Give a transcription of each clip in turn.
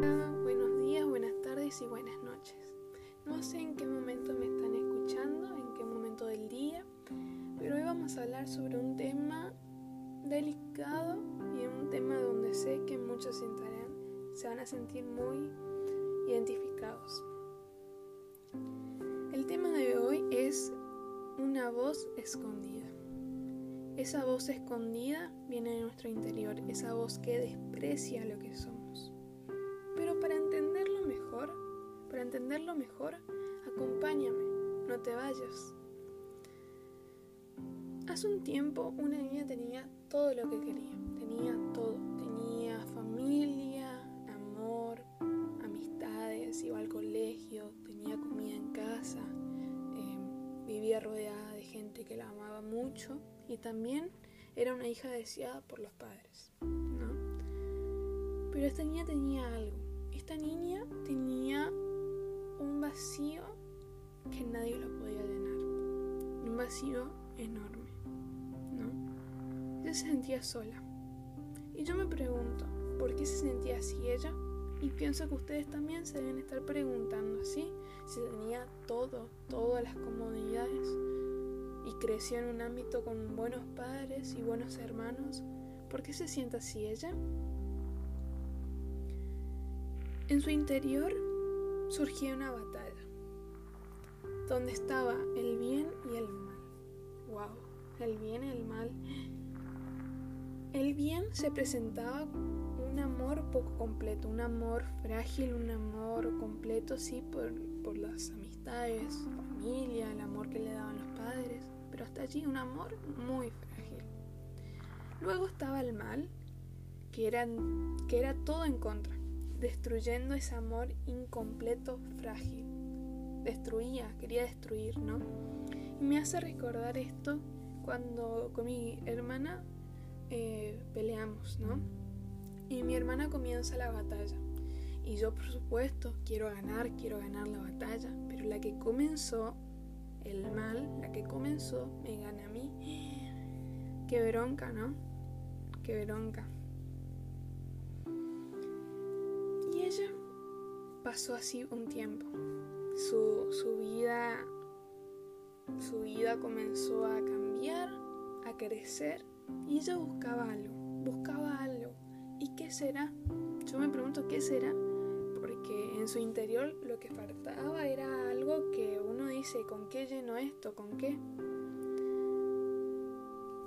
buenos días, buenas tardes y buenas noches. No sé en qué momento me están escuchando, en qué momento del día, pero hoy vamos a hablar sobre un tema delicado y un tema donde sé que muchos se, se van a sentir muy identificados. El tema de hoy es una voz escondida. Esa voz escondida viene de nuestro interior, esa voz que desprecia lo que somos. Pero para entenderlo mejor, para entenderlo mejor, acompáñame, no te vayas. Hace un tiempo una niña tenía todo lo que quería, tenía todo, tenía familia, amor, amistades, iba al colegio, tenía comida en casa, em, vivía rodeada de gente que la amaba mucho y también era una hija deseada por los padres, ¿no? Pero esta niña tenía algo. Esta niña tenía un vacío que nadie lo podía llenar. Un vacío enorme, ¿no? Ella se sentía sola. Y yo me pregunto, ¿por qué se sentía así ella? Y pienso que ustedes también se deben estar preguntando así, si tenía todo, todas las comodidades y creció en un ámbito con buenos padres y buenos hermanos, ¿por qué se siente así ella? En su interior surgía una batalla, donde estaba el bien y el mal. ¡Wow! El bien y el mal. El bien se presentaba un amor poco completo, un amor frágil, un amor completo, sí, por, por las amistades, familia, el amor que le daban los padres pero hasta allí un amor muy frágil. Luego estaba el mal, que era, que era todo en contra, destruyendo ese amor incompleto, frágil. Destruía, quería destruir, ¿no? Y me hace recordar esto cuando con mi hermana eh, peleamos, ¿no? Y mi hermana comienza la batalla. Y yo, por supuesto, quiero ganar, quiero ganar la batalla. Pero la que comenzó el mal, la que comenzó, me gana a mí. Qué bronca, ¿no? Qué bronca. Pasó así un tiempo. Su, su vida su vida comenzó a cambiar, a crecer y ella buscaba algo, buscaba algo. ¿Y qué será? Yo me pregunto qué será, porque en su interior lo que faltaba era algo que dice, ¿con qué lleno esto? ¿Con qué?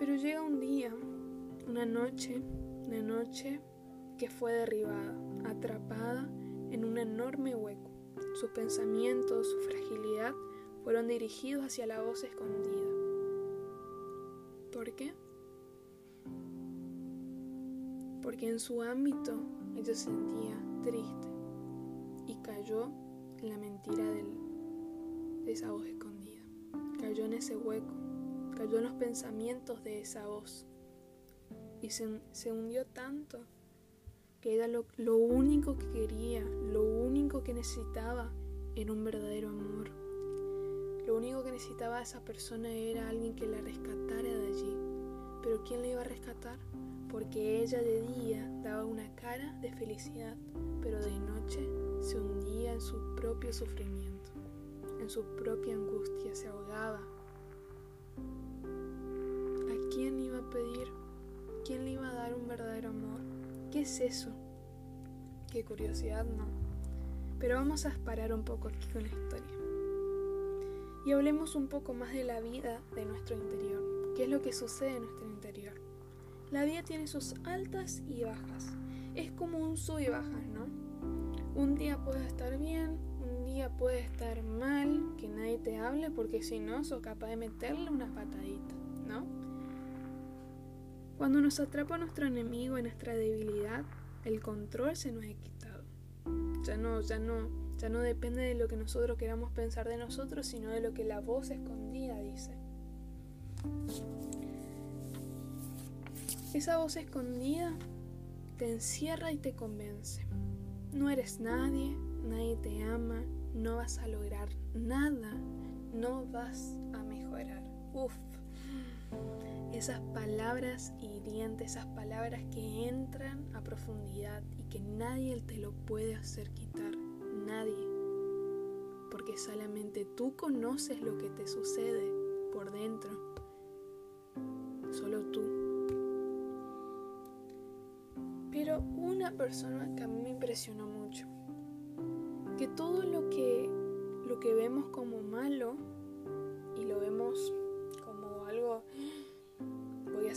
Pero llega un día, una noche, una noche que fue derribada, atrapada en un enorme hueco. Sus pensamientos, su fragilidad fueron dirigidos hacia la voz escondida. ¿Por qué? Porque en su ámbito ella se sentía triste y cayó en la mentira del esa voz escondida. Cayó en ese hueco, cayó en los pensamientos de esa voz. Y se, hundió tanto que era lo, único que quería, lo único que necesitaba era un verdadero amor. Lo único que necesitaba esa persona era alguien que la rescatara de allí. Pero ¿quién la iba a rescatar? Porque ella de día daba una cara de felicidad, pero de noche se hundía en su propio sufrimiento en su propia angustia, se ahogaba. ¿A quién iba a pedir? ¿Quién le iba a dar un verdadero amor? ¿Qué es eso? Qué curiosidad, ¿no? Pero vamos a parar un poco aquí con la historia. Y hablemos un poco más de la vida de nuestro interior. ¿Qué es lo que sucede en nuestro interior? La vida tiene sus altas y bajas. Es como un sub y bajas, ¿no? Un día puede estar bien, puede estar mal, que nadie te hable, porque si no, sos capaz de meterle una patadita, ¿no? Cuando nos atrapa nuestro enemigo en nuestra debilidad, el control se nos ha quitado. Ya no, ya no, ya no depende de lo que nosotros queramos pensar de nosotros, sino de lo que la voz escondida dice. Esa voz escondida te encierra y te convence. No eres nadie, nadie te ama, no vas a lograr nada, no vas a mejorar. Uf, esas palabras hirientes, esas palabras que entran a profundidad y que nadie te lo puede hacer quitar, nadie. Porque solamente tú conoces lo que te sucede por dentro, solo tú. Pero una persona que a mí me impresionó mucho, que todo lo que, lo que vemos como malo y lo vemos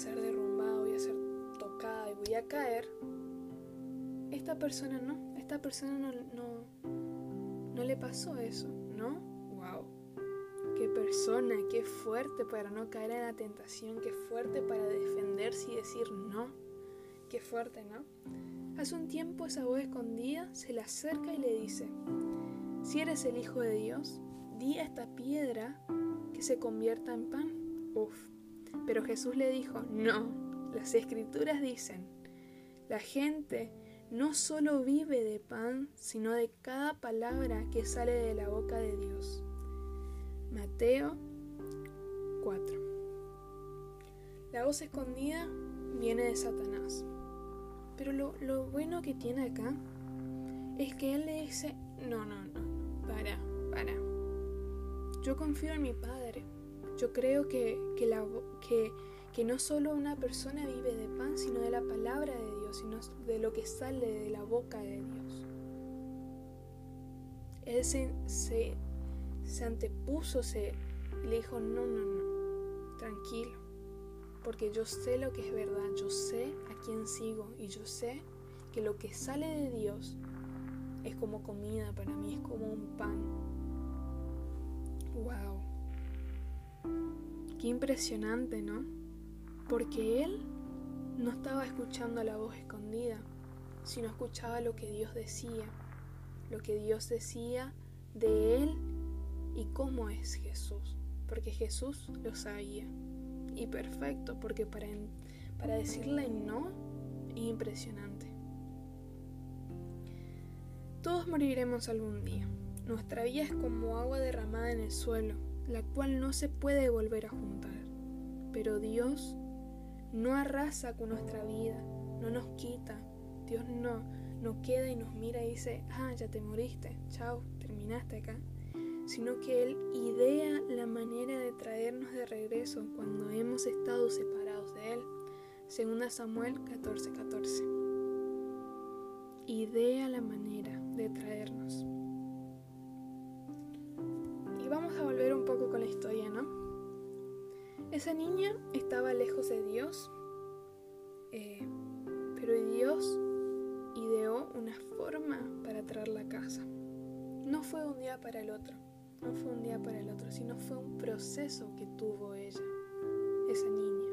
ser derrumbada, voy a ser tocada y voy a caer, esta persona no, esta persona no, no, no le pasó eso, ¿no? ¡Wow! Qué persona, qué fuerte para no caer en la tentación, qué fuerte para defenderse y decir no, qué fuerte, ¿no? Hace un tiempo esa voz escondida se le acerca y le dice, si eres el Hijo de Dios, di a esta piedra que se convierta en pan. Uf, pero Jesús le dijo, no, las escrituras dicen, la gente no solo vive de pan, sino de cada palabra que sale de la boca de Dios. Mateo 4. La voz escondida viene de Satanás. Pero lo, lo, bueno que tiene acá es que él le dice, no, no, no, para, para. Yo confío en mi Padre. Yo creo que, la, que, que no solo una persona vive de pan, sino de la palabra de Dios, sino de lo que sale de la boca de Dios. Él se, se, antepuso, se le dijo, no, no, no, tranquilo, porque yo sé lo que es verdad, yo sé a quién sigo y yo sé que lo que sale de Dios es como comida para mí, es como un pan. ¡Wow! Qué impresionante, ¿no? Porque él no estaba escuchando la voz escondida, sino escuchaba lo que Dios decía, lo que Dios decía de él y cómo es Jesús, porque Jesús lo sabía. Y perfecto, porque para, para decirle no es impresionante. Todos moriremos algún día. Nuestra vida es como agua derramada en el suelo la cual no se puede volver a juntar. Pero Dios no arrasa con nuestra vida, no nos quita. Dios no, no queda y nos mira y dice, ah, ya te moriste, chao, terminaste acá. Sino que Él idea la manera de traernos de regreso cuando hemos estado separados de Él. Segunda Samuel 14:14. 14. Idea la manera de traernos. Un poco con la historia, ¿no? Esa niña estaba lejos de Dios, eh, pero Dios ideó una forma para traerla a casa. No fue un día para el otro, no fue un día para el otro, sino fue un proceso que tuvo ella, esa niña.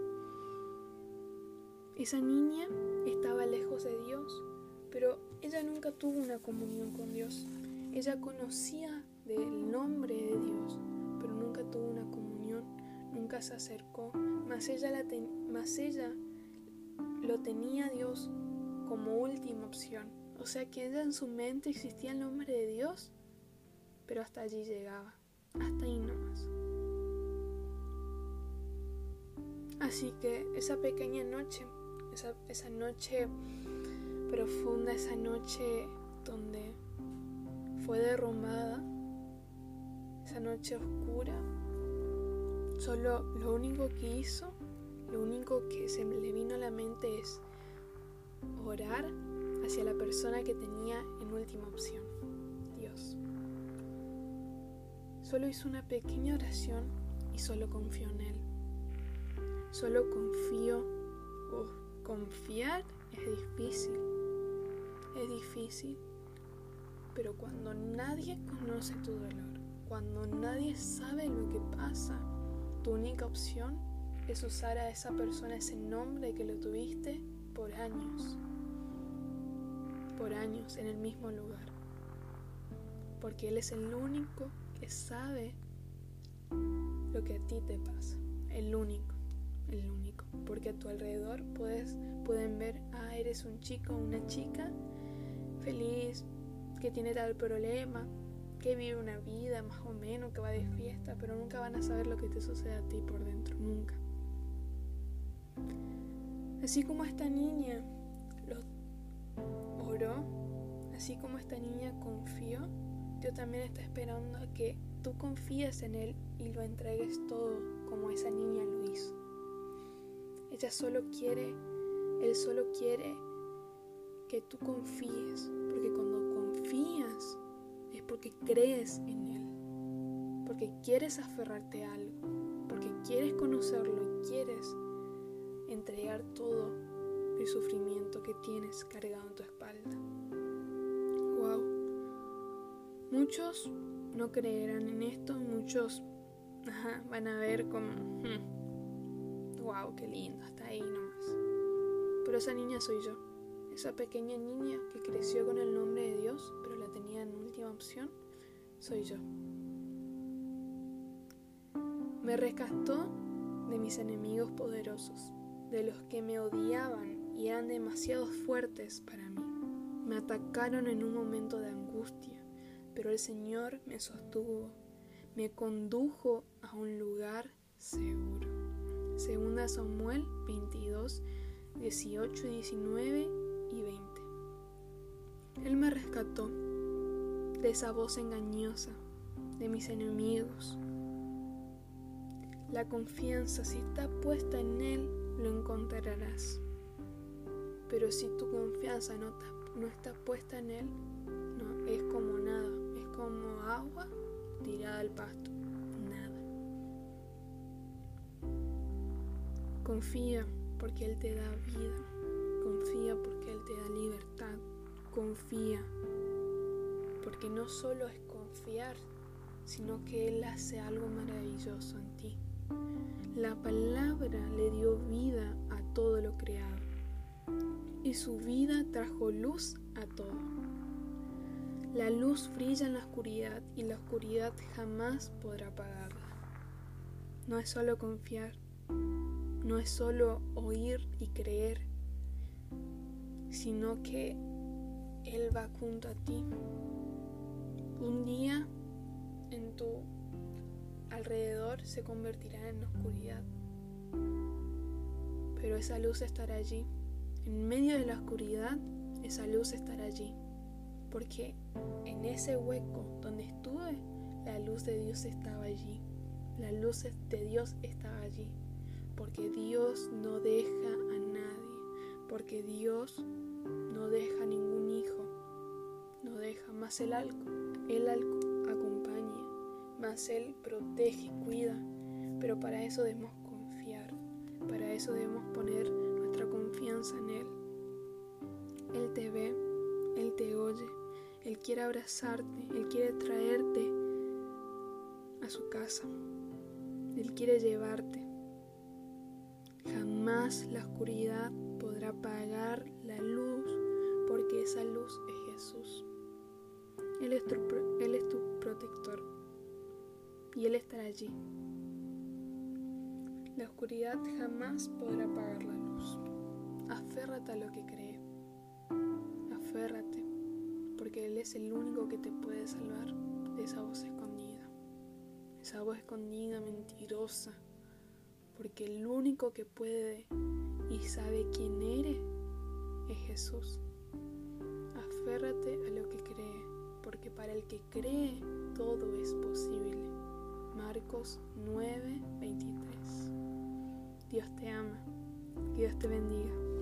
Esa niña estaba lejos de Dios, pero ella nunca tuvo una comunión con Dios. Ella conocía del nombre de Dios, nunca tuvo una comunión, nunca se acercó, mas ella, la ella lo tenía Dios como última opción. O sea que ella en su mente existía el nombre de Dios, pero hasta allí llegaba, hasta ahí nomás. Así que esa pequeña noche, esa, esa noche profunda, esa noche donde fue derrumbada, noche oscura, solo lo único que hizo, lo único que se le vino a la mente es orar hacia la persona que tenía en última opción, Dios. Solo hizo una pequeña oración y solo confió en Él. Solo confío. confiar es difícil. Es difícil. Pero cuando nadie conoce tu dolor, cuando nadie sabe lo que pasa, tu única opción es usar a esa persona ese nombre que lo tuviste por años, por años en el mismo lugar, porque Él es el único que sabe lo que a ti te pasa, el único, el único, porque a tu alrededor puedes, pueden ver, ah, eres un chico o una chica feliz, que tiene tal problema, que vive una vida más o menos, que va de fiesta, pero nunca van a saber lo que te sucede a ti por dentro, nunca. Así como esta niña lo oró, así como esta niña confió, Dios también está esperando a que tú confíes en Él y lo entregues todo como esa niña lo hizo. Ella solo quiere, Él solo quiere que tú confíes, porque cuando confías es porque crees en Él, porque quieres aferrarte a algo, porque quieres conocerlo y quieres entregar todo el sufrimiento que tienes cargado en tu espalda. Wow. Muchos no creerán en esto, muchos van a ver como, wow, hmm, qué lindo, hasta ahí nomás. Pero esa niña soy yo, esa pequeña niña que creció con el nombre de Dios, pero la tenía en última opción, soy yo. Me rescató de mis enemigos poderosos de los que me odiaban y eran demasiado fuertes para mí. Me atacaron en un momento de angustia, pero el Señor me sostuvo, me condujo a un lugar seguro. Segunda Samuel 22, 18, 19 y 20. Él me rescató de esa voz engañosa, de mis enemigos. La confianza, si está puesta en Él, lo encontrarás. Pero si tu confianza no, no está puesta en Él, no, es como nada, es como agua tirada al pasto, nada. Confía porque Él te da vida, confía porque Él te da libertad, confía porque no solo es confiar, sino que Él hace algo maravilloso en ti. La palabra le dio vida a todo lo creado y su vida trajo luz a todo. La luz brilla en la oscuridad y la oscuridad jamás podrá apagarla. No es solo confiar, no es solo oír y creer, sino que Él va junto a ti. Un día en tu alrededor se convertirá en oscuridad. Pero esa luz estará allí. En medio de la oscuridad, esa luz estará allí. Porque en ese hueco donde estuve, la luz de Dios estaba allí. La luz de Dios estaba allí. Porque Dios no deja a nadie. Porque Dios no deja a ningún el alco. El alco mas Él protege cuida. Pero para eso debemos confiar, para eso debemos poner nuestra confianza en Él. Él te ve, Él te oye, Él quiere abrazarte, Él quiere traerte a su casa, Él quiere llevarte. Jamás la oscuridad podrá apagar la luz Él es tu, protector y Él estará allí. La oscuridad jamás podrá apagar la luz. Aférrate a lo que cree. Aférrate, porque Él es el único que te puede salvar de esa voz escondida. Esa voz escondida, mentirosa. Porque el único que puede y sabe quién eres es Jesús. Aférrate a lo que cree, porque para el que cree todo es posible. Marcos 9, 23. Dios te ama. Dios te bendiga.